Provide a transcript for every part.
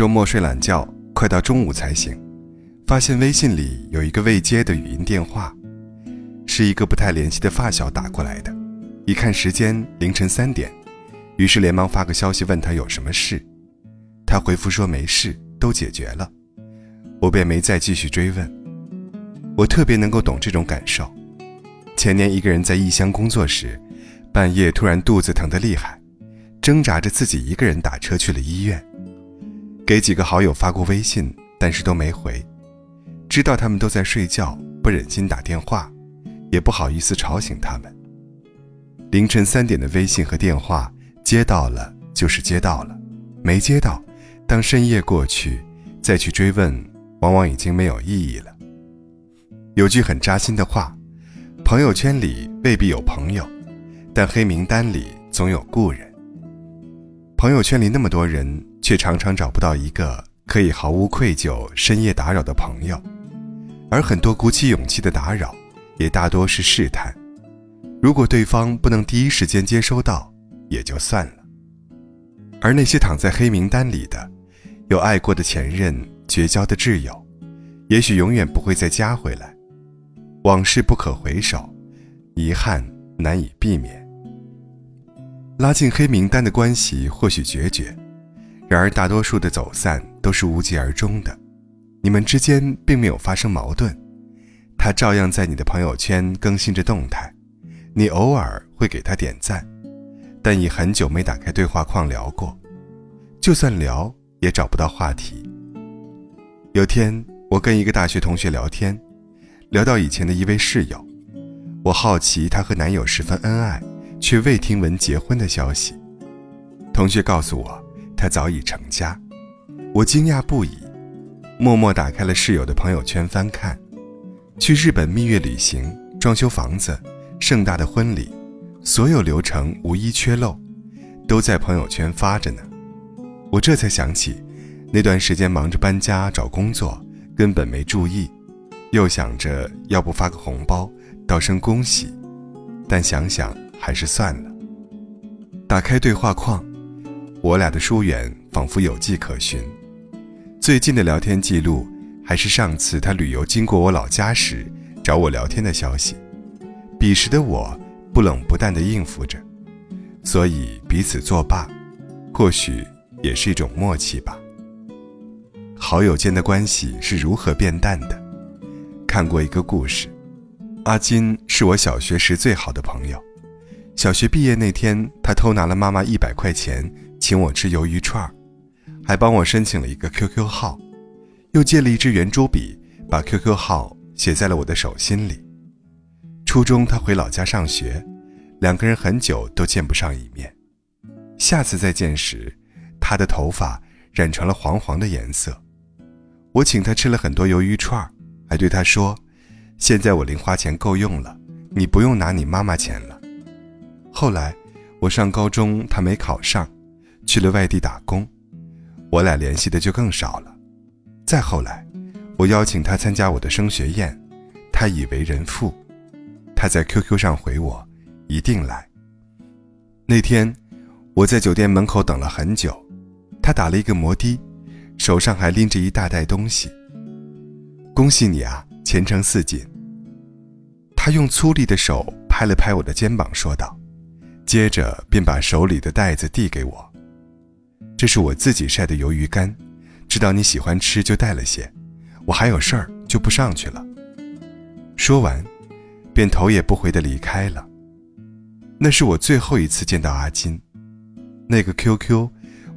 周末睡懒觉，快到中午才醒，发现微信里有一个未接的语音电话，是一个不太联系的发小打过来的。一看时间凌晨三点，于是连忙发个消息问他有什么事，他回复说没事，都解决了。我便没再继续追问。我特别能够懂这种感受。前年一个人在异乡工作时，半夜突然肚子疼得厉害，挣扎着自己一个人打车去了医院。给几个好友发过微信，但是都没回。知道他们都在睡觉，不忍心打电话，也不好意思吵醒他们。凌晨三点的微信和电话接到了就是接到了，没接到，当深夜过去再去追问，往往已经没有意义了。有句很扎心的话：朋友圈里未必有朋友，但黑名单里总有故人。朋友圈里那么多人。却常常找不到一个可以毫无愧疚深夜打扰的朋友，而很多鼓起勇气的打扰，也大多是试探。如果对方不能第一时间接收到，也就算了。而那些躺在黑名单里的，有爱过的前任、绝交的挚友，也许永远不会再加回来。往事不可回首，遗憾难以避免。拉进黑名单的关系或许决绝。然而，大多数的走散都是无疾而终的。你们之间并没有发生矛盾，他照样在你的朋友圈更新着动态，你偶尔会给他点赞，但已很久没打开对话框聊过。就算聊，也找不到话题。有天，我跟一个大学同学聊天，聊到以前的一位室友，我好奇她和男友十分恩爱，却未听闻结婚的消息。同学告诉我。他早已成家，我惊讶不已，默默打开了室友的朋友圈翻看，去日本蜜月旅行、装修房子、盛大的婚礼，所有流程无一缺漏，都在朋友圈发着呢。我这才想起，那段时间忙着搬家找工作，根本没注意，又想着要不发个红包道声恭喜，但想想还是算了。打开对话框。我俩的疏远仿佛有迹可循，最近的聊天记录还是上次他旅游经过我老家时找我聊天的消息。彼时的我不冷不淡地应付着，所以彼此作罢，或许也是一种默契吧。好友间的关系是如何变淡的？看过一个故事，阿金是我小学时最好的朋友。小学毕业那天，他偷拿了妈妈一百块钱。请我吃鱿鱼串儿，还帮我申请了一个 QQ 号，又借了一支圆珠笔，把 QQ 号写在了我的手心里。初中他回老家上学，两个人很久都见不上一面。下次再见时，他的头发染成了黄黄的颜色。我请他吃了很多鱿鱼串儿，还对他说：“现在我零花钱够用了，你不用拿你妈妈钱了。”后来我上高中，他没考上。去了外地打工，我俩联系的就更少了。再后来，我邀请他参加我的升学宴，他已为人父。他在 QQ 上回我，一定来。那天，我在酒店门口等了很久，他打了一个摩的，手上还拎着一大袋东西。恭喜你啊，前程似锦。他用粗粝的手拍了拍我的肩膀，说道，接着便把手里的袋子递给我。这是我自己晒的鱿鱼干，知道你喜欢吃就带了些，我还有事儿就不上去了。说完，便头也不回地离开了。那是我最后一次见到阿金，那个 QQ，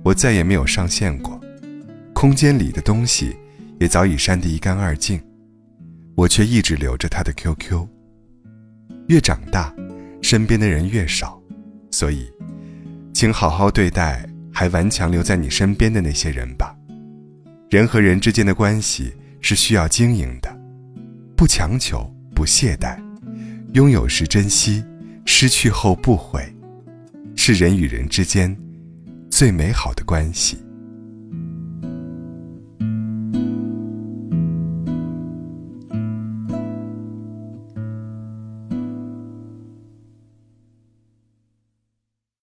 我再也没有上线过，空间里的东西也早已删得一干二净，我却一直留着他的 QQ。越长大，身边的人越少，所以，请好好对待。还顽强留在你身边的那些人吧。人和人之间的关系是需要经营的，不强求，不懈怠，拥有时珍惜，失去后不悔，是人与人之间最美好的关系。